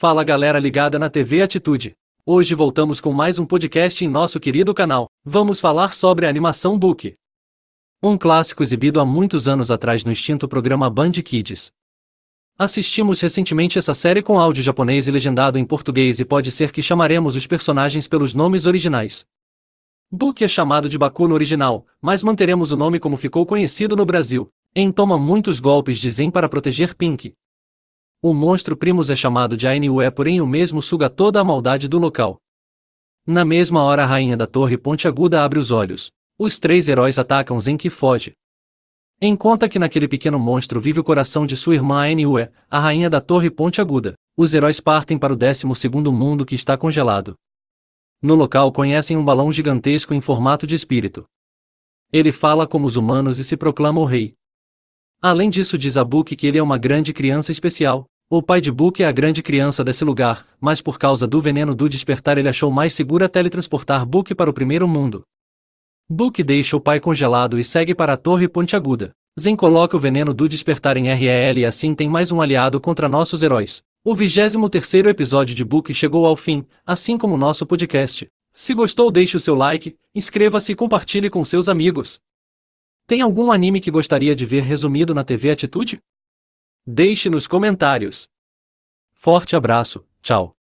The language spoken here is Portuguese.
Fala galera ligada na TV Atitude. Hoje voltamos com mais um podcast em nosso querido canal. Vamos falar sobre a animação Book. Um clássico exibido há muitos anos atrás no extinto programa Band Kids. Assistimos recentemente essa série com áudio japonês e legendado em português e pode ser que chamaremos os personagens pelos nomes originais. Book é chamado de Baku no original, mas manteremos o nome como ficou conhecido no Brasil. Em toma muitos golpes de Zen para proteger Pink, o monstro Primus é chamado de Ainue porém o mesmo suga toda a maldade do local. Na mesma hora a rainha da torre pontiaguda abre os olhos. Os três heróis atacam Zen que foge. Em conta que naquele pequeno monstro vive o coração de sua irmã Ainue, a rainha da torre pontiaguda, os heróis partem para o décimo segundo mundo que está congelado. No local conhecem um balão gigantesco em formato de espírito. Ele fala como os humanos e se proclama o rei. Além disso diz a Book que ele é uma grande criança especial. O pai de Book é a grande criança desse lugar, mas por causa do veneno do despertar ele achou mais segura teletransportar Book para o primeiro mundo. Book deixa o pai congelado e segue para a torre pontiaguda. Zen coloca o veneno do despertar em REL e assim tem mais um aliado contra nossos heróis. O 23 episódio de Book chegou ao fim, assim como nosso podcast. Se gostou deixe o seu like, inscreva-se e compartilhe com seus amigos. Tem algum anime que gostaria de ver resumido na TV Atitude? Deixe nos comentários. Forte abraço, tchau.